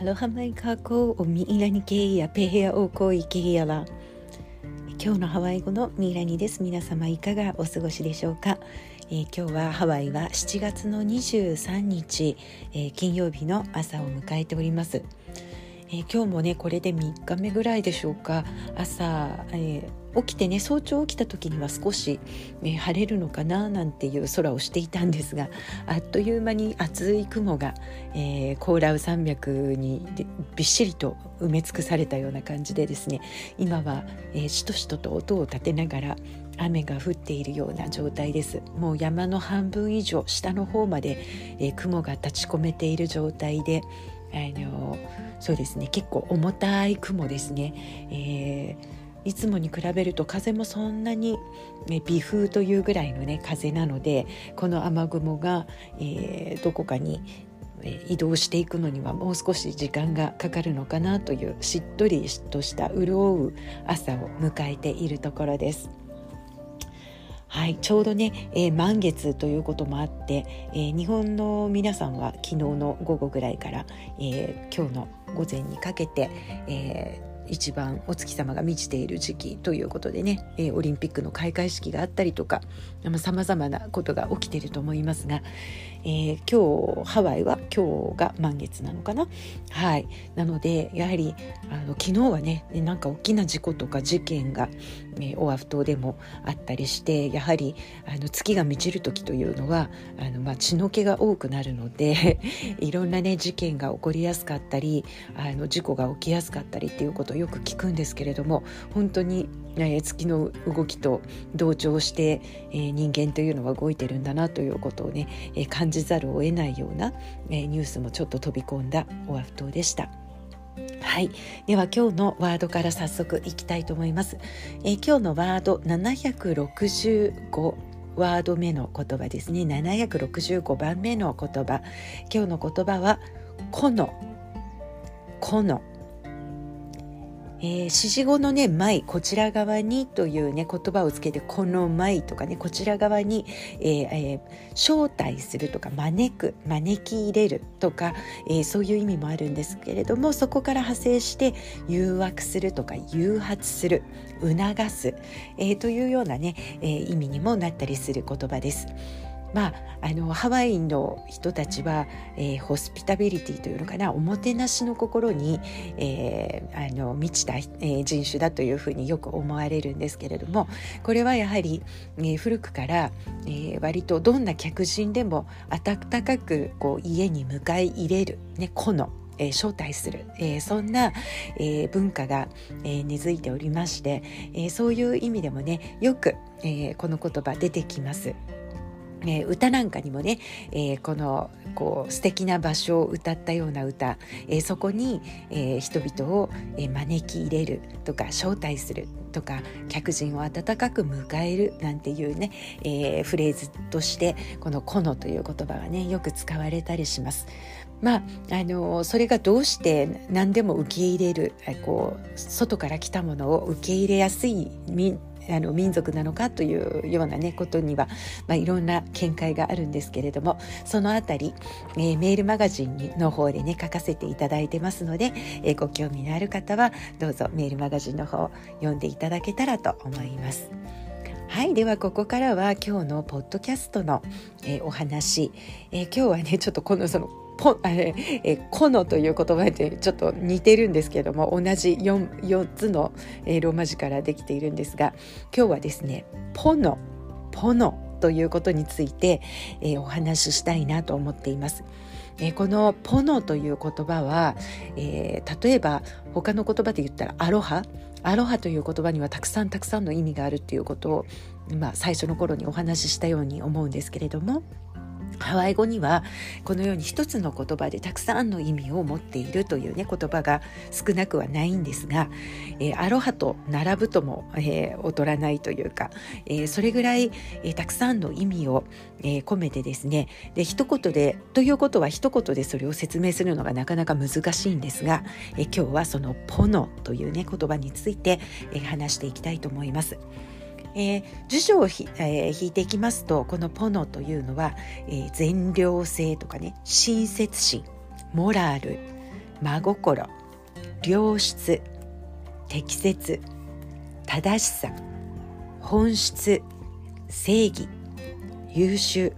アロハマイカーコおミイラニケイヤペヘアオーコーイケイヤラ今日のハワイ語のミイラニです。皆様いかがお過ごしでしょうか、えー、今日はハワイは7月の23日、えー、金曜日の朝を迎えております。えー、今日もねこれで3日目ぐらいでしょうか？朝、えー、起きてね早朝起きた時には少し、ね、晴れるのかななんていう空をしていたんですがあっという間に厚い雲が、えー、コーラウ山脈にびっしりと埋め尽くされたような感じでですね今は、えー、しとしとと音を立てながら雨が降っているような状態です。もう山の半分以上下の方まで、えー、雲が立ち込めている状態であのそうですね結構重たい雲ですね、えー、いつもに比べると風もそんなに、ね、微風というぐらいのね風なのでこの雨雲が、えー、どこかに移動していくのにはもう少し時間がかかるのかなというしっとりとした潤う朝を迎えているところです。はい、ちょうどね、えー、満月ということもあって、えー、日本の皆さんは昨日の午後ぐらいから、えー、今日の午前にかけて、え一番お月様が満ちている時期ということでね、えオリンピックの開会式があったりとかさまざ、まなことが起きていると思いますが、えー、今日ハワイは今日が満月なのかな？はい。なのでやはりあの昨日はねなんか大きな事故とか事件が、えー、オアフ島でもあったりしてやはりあの月が満ちる時というのはあの、まあ、血の気が多くなるので いろんなね事件が起こりやすかったりあの事故が起きやすかったりっていうことをよく聞くんですけれども本当にえ月の動きと同調して、えー、人間というのは動いてるんだなということをね、えー、感じざるを得ないような、えー、ニュースもちょっと飛び込んだオアフ島でした。はい、では今日のワードから早速いきたいと思います。え今日のワード765ワード目の言葉ですね。765番目の言葉。今日の言葉は「この」「この」えー、指示語のね「舞」こちら側にというね言葉をつけて「この舞」とかねこちら側に、えーえー、招待するとか招く招き入れるとか、えー、そういう意味もあるんですけれどもそこから派生して誘惑するとか誘発する促す、えー、というようなね、えー、意味にもなったりする言葉です。まあ、あのハワイの人たちは、えー、ホスピタビリティというのかなおもてなしの心に、えー、あの満ちた、えー、人種だというふうによく思われるんですけれどもこれはやはり、えー、古くから、えー、割とどんな客人でも温かくこう家に迎え入れる、ね、子のえー、招待する、えー、そんな、えー、文化が、え根付いておりまして、えそういう意味でもねよく、えこの言葉出てきます。えー、歌なんかにもね、えー、このこう素敵な場所を歌ったような歌、えー、そこに、えー、人々を、え、招き入れるとか招待するとか客人を温かく迎えるなんていうね、えー、フレーズとしてこの「この」という言葉がねよく使われたりします。まあ、あのそれがどうして何でも受け入れるこう外から来たものを受け入れやすいあの民族なのかというような、ね、ことには、まあ、いろんな見解があるんですけれどもそのあたり、えー、メールマガジンの方でね書かせていただいてますので、えー、ご興味のある方はどうぞメールマガジンの方読んでいただけたらと思います。はい。では、ここからは今日のポッドキャストの、えー、お話、えー、今日はね、ちょっとこのそのポあれえコノという言葉でちょっと似てるんですけども同じ 4, 4つの、ローマ字からできているんですが今日はですねポノポノということについて、え、お話ししたいなと思っています。え、このポノという言葉は、えー、例えば他の言葉で言ったらアロハアロハという言葉にはたくさんたくさんの意味があるっていうことを、まあ、最初の頃にお話ししたように思うんですけれどもハワイ語にはこのように一つの言葉でたくさんの意味を持っているというね言葉が少なくはないんですが、えー、アロハと並ぶとも、えー、劣らないというか、えー、それぐらい、えたくさんの意味を、え込めてですねで一言でということは一言でそれを説明するのがなかなか難しいんですが、え今日はそのポノというね言葉について、え話していきたいと思います。えー、辞書をひ、えー、引いていきますとこのポノというのは、えー、善良性とかね親切心モラル真心良質適切正しさ本質正義優秀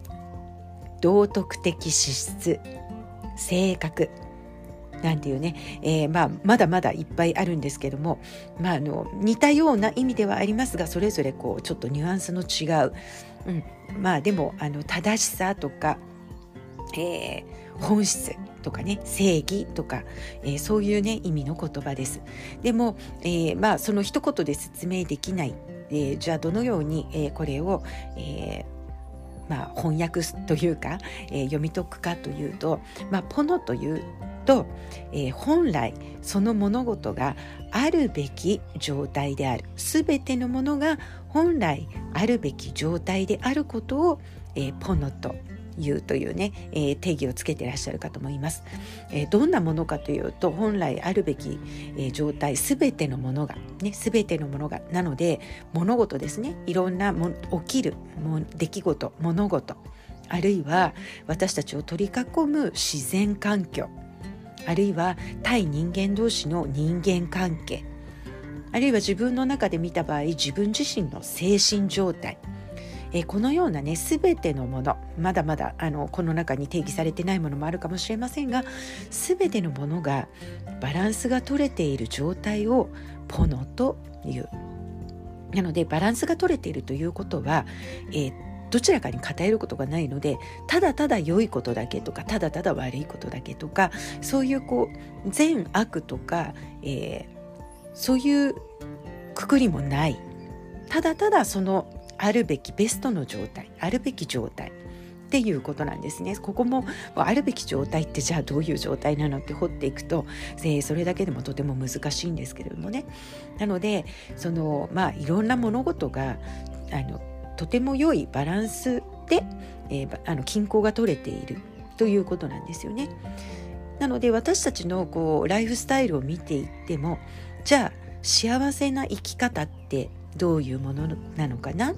道徳的資質性格。なんていうね、えー、まあ、まだまだいっぱいあるんですけども、まあ、あの似たような意味ではありますがそれぞれこうちょっとニュアンスの違う、うん、まあでもあの正しさとか、えー、本質とかね正義とか、えー、そういうね意味の言葉です。でも、えー、まあその一言で説明できない、えー、じゃあどのように、えー、これを、えーまあ、翻訳というか、えー、読み解くかというと、まあ、ポノというと、えー、本来その物事があるべき状態である。すべてのものが本来あるべき状態であることを、えー、ポノというというね、えー、定義をつけていらっしゃるかと思います、えー、どんなものかというと本来あるべき、えー、状態すべてのものがねすべてのものがなので物事ですね。いろんなも起きるも出来事物事あるいは私たちを取り囲む自然環境あるいは対人間同士の人間関係あるいは自分の中で見た場合自分自身の精神状態えこのようなね全てのものまだまだあのこの中に定義されてないものもあるかもしれませんが全てのものがバランスが取れている状態をポノという。なのでバランスが取れているということは、えー、どちらかに偏ることがないのでただただ良いことだけとかただただ悪いことだけとかそういうこう善悪とか、えー、そういうくくりもないただただそのあるべきベストの状態あるべき状態っていうことなんですね。ここもあるべき状態ってじゃあどういう状態なのって掘っていくと、えー、それだけでもとても難しいんですけれどもね。なのでそのまあいろんな物事があのとても良いバランスで、えー、あの均衡が取れているということなんですよね。なので私たちのこうライフスタイルを見ていってもじゃあ幸せな生き方ってどういうものなのかな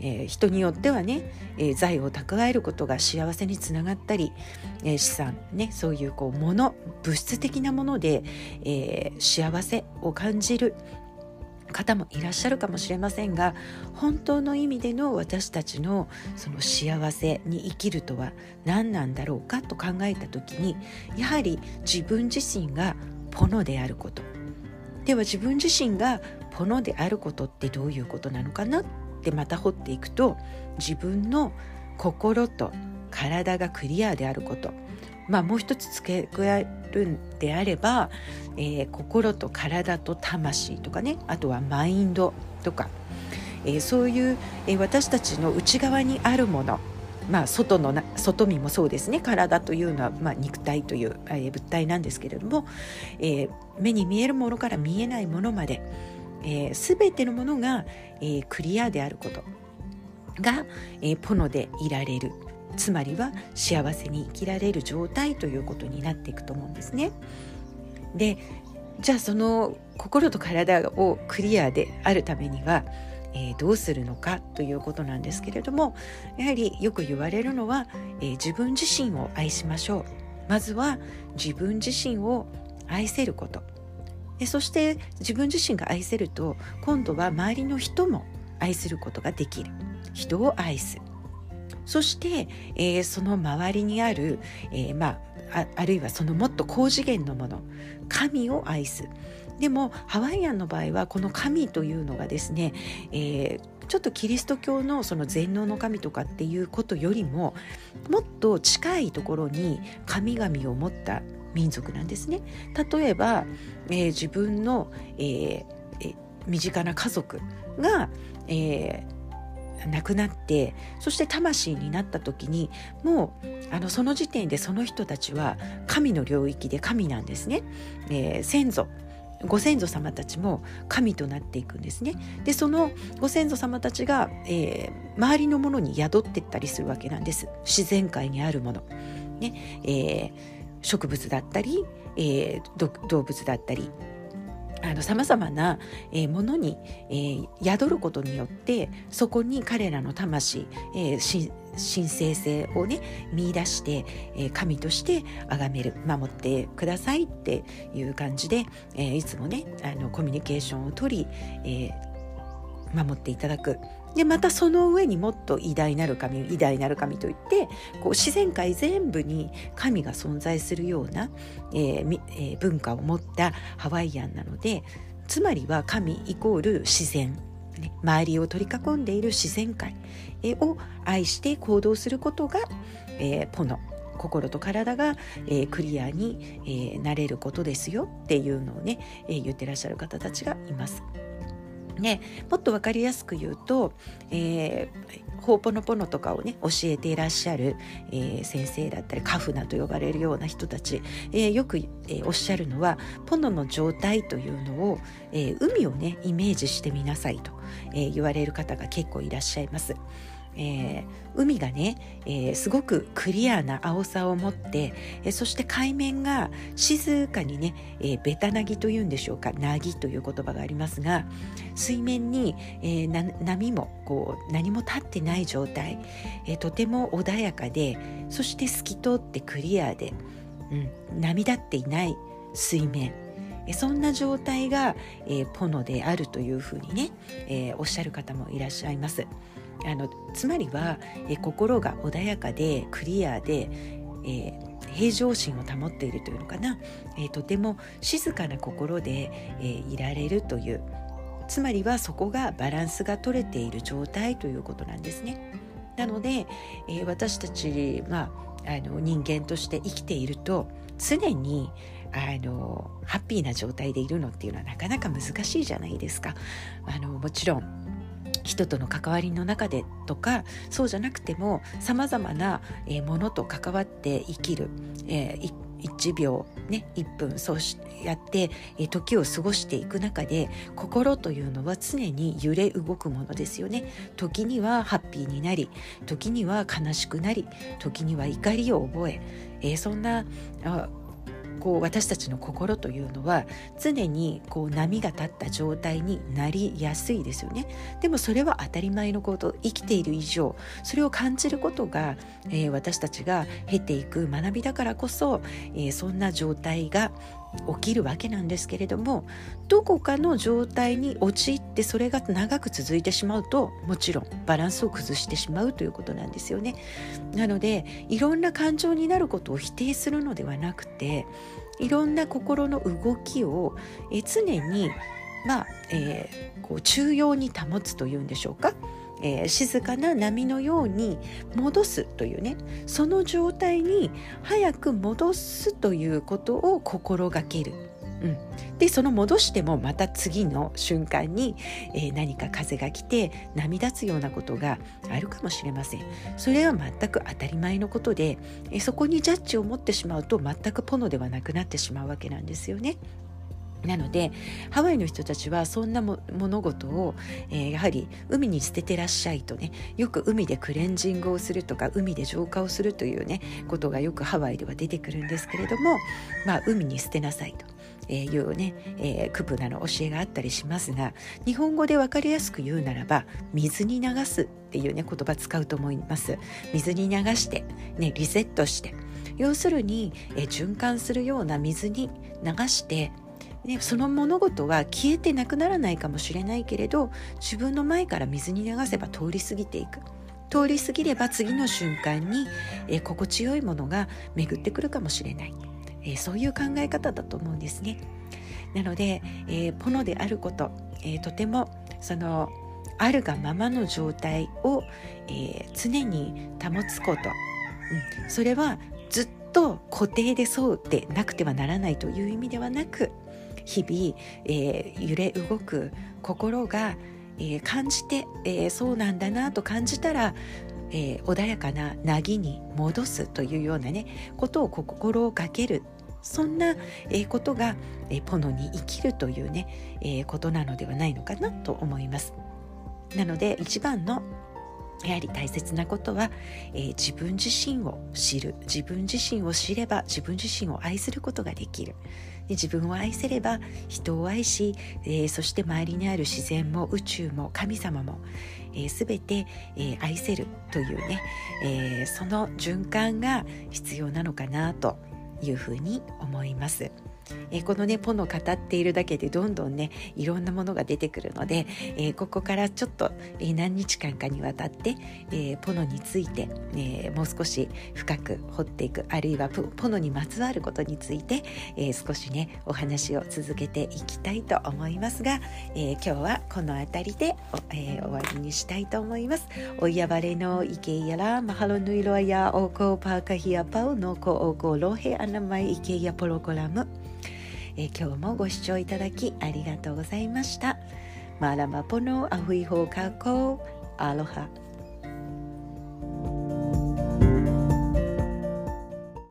えー、人によってはね、えー、財を蓄えることが幸せにつながったり、えー、資産ねそういうこうもの物質的なもので、え幸せを感じる方もいらっしゃるかもしれませんが本当の意味での私たちのその幸せに生きるとは何なんだろうかと考えた時にやはり自分自身がポノであること。では自分自身がポノであることってどういうことなのかなってまた掘っていくと自分の心と体がクリアであること。まあもう一つ付け加えるんであれば、えー、心と体と魂とかね。あとはマインドとか、えー、そういう、えー、私たちの内側にあるもの。まあ、外のな外身もそうですね。体というのは、まあ、肉体という、えー、物体なんですけれども、えー、目に見えるものから見えないものまで、えー、全てのものが、えー、クリアであることが、えー、ポノでいられる。つまりは幸せに生きられる状態ということになっていくと思うんですね。でじゃあその心と体をクリアであるためには、えー、どうするのかということなんですけれどもやはりよく言われるのは、えー、自分自身を愛しましょう。まずは自分自身を愛せること。でそして自分自身が愛せると今度は周りの人も愛することができる。人を愛す。そして、えー、その周りにある、えー、まあ、あるいはそのもっと高次元のもの。神を愛す。でもハワイアンの場合はこの神というのがですね、えー、ちょっとキリスト教のその全能の神とかっていうことよりももっと近いところに神々を持った民族なんですね。例えば、えー、自分の、えー、身近な家族が、えー、亡くなってそして魂になった時にもうあのその時点でその人たちは神の領域で神なんですね。え、先祖ご先祖様たちも神となっていくんですね。でそのご先祖様たちが、えー、周りのものに宿ってったりするわけなんです自然界にあるもの。ねえー植物だったり、えー、動物だったりさまざまな、えー、ものに、えー、宿ることによってそこに彼らの魂、えー、神聖性をね見出して、えー、神として崇める守ってくださいっていう感じで、えー、いつもねあのコミュニケーションをとり、えー、守っていただく。でまたその上にもっと偉大なる神偉大なる神といってこう自然界全部に神が存在するような、えーえー、文化を持ったハワイアンなのでつまりは神イコール自然ね、周りを取り囲んでいる自然界を愛して行動することが、えー、ポノ心と体が、えー、クリアに、えー、なれることですよっていうのをね、えー、言ってらっしゃる方たちがいます。ね、もっと分かりやすく言うと、えー、ホーポノポノとかをね教えていらっしゃる、えー、先生だったりカフナと呼ばれるような人たち、えー、よく、えー、おっしゃるのはポノの状態というのを、えー、海をねイメージしてみなさいと、えー、言われる方が結構いらっしゃいます。えー、海がね、えー、すごくクリアな青さを持って、えー、そして海面が静かにね、えー、ベタなぎというんでしょうかなぎという言葉がありますが水面に、えー、波もこう何も立ってない状態、えー、とても穏やかでそして透き通ってクリアで、うん、波立っていない水面そんな状態が、えー、ポノであるというふうにね、えー、おっしゃる方もいらっしゃいます。あのつまりは、え心が穏やかでクリアで、えー、平常心を保っているというのかな、えー、とても静かな心で、えー、いられるというつまりはそこがバランスが取れている状態ということなんですね。なので、えー、私たち、まあ、あの人間として生きていると常にあのハッピーな状態でいるのっていうのはなかなか難しいじゃないですか。あのもちろん人との関わりの中でとかそうじゃなくてもさまざまなものと関わって生きる、えー、1秒ね1分そうしやって、え時を過ごしていく中で心というのは常に揺れ動くものですよね。時にはハッピーになり時には悲しくなり時には怒りを覚ええー、そんなこう私たちの心というのは常にこう波が立った状態になりやすいですよね。でもそれは当たり前のこと生きている以上それを感じることが、えー、私たちが経ていく学びだからこそ、えー、そんな状態が起きるわけなんですけれどもどこかの状態に陥ってそれが長く続いてしまうともちろんバランスを崩してしまうということなんですよね。なのでいろんな感情になることを否定するのではなくていろんな心の動きを常にまあ、えー、こう中庸に保つというんでしょうか。えー、静かな波のように戻すというねその状態に早く戻すということを心がける。うん、でその戻してもまた次の瞬間に、えー、何か風が来て波立つようなことがあるかもしれませんそれは全く当たり前のことで、えー、そこにジャッジを持ってしまうと全くポノではなくなってしまうわけなんですよね。なのでハワイの人たちはそんな物事を、えー、やはり海に捨ててらっしゃいとねよく海でクレンジングをするとか海で浄化をするというねことがよくハワイでは出てくるんですけれども、まあ、海に捨てなさいと。え、いうね、えー、クプナの教えがあったりしますが日本語で分かりやすく言うならば水に流すっていうね言葉使うと思います水に流してねリセットして要するに、えー、循環するような水に流してね、その物事は消えてなくならないかもしれないけれど自分の前から水に流せば通り過ぎていく。通り過ぎれば次の瞬間に、え、心地よいものが巡ってくるかもしれない、え、そういう考え方だと思うんですね。なので、えー、ポノであること、えー、とてもそのあるがままの状態を、えー、常に保つこと、うん、それはずっと固定でそうでなくてはならないという意味ではなく日々、えー、揺れ動く心が、えー、感じて、えー、そうなんだなと感じたら、え穏やかな凪に戻すというようなねことを心がけるそんな、えことが、えポノに生きるというね、えことなのではないのかなと思います。なので一番のやはり大切なことは、えー、自分自身を知る自分自身を知れば自分自身を愛することができるで自分を愛せれば人を愛し、えー、そして周りにある自然も宇宙も神様も、えー、全て、え、愛せるというね、えその循環が必要なのかなというふうに思います。えー、このねポノ語っているだけでどんどんねいろんなものが出てくるので、えー、ここからちょっと、えー、何日間かにわたって、えポノについて、えもう少し深く掘っていくあるいはポノにまつわることについて、え少しねお話を続けていきたいと思いますが、え今日はこの辺りで、え終わりにしたいと思います。おいやばれのいけやらマハロヌイロアやおこパーカヒアパウのこおこロヘアナマイイケやポロコラムえー、今日もご視聴いただきありがとうございました。マラマポノアフイホーカコアロハ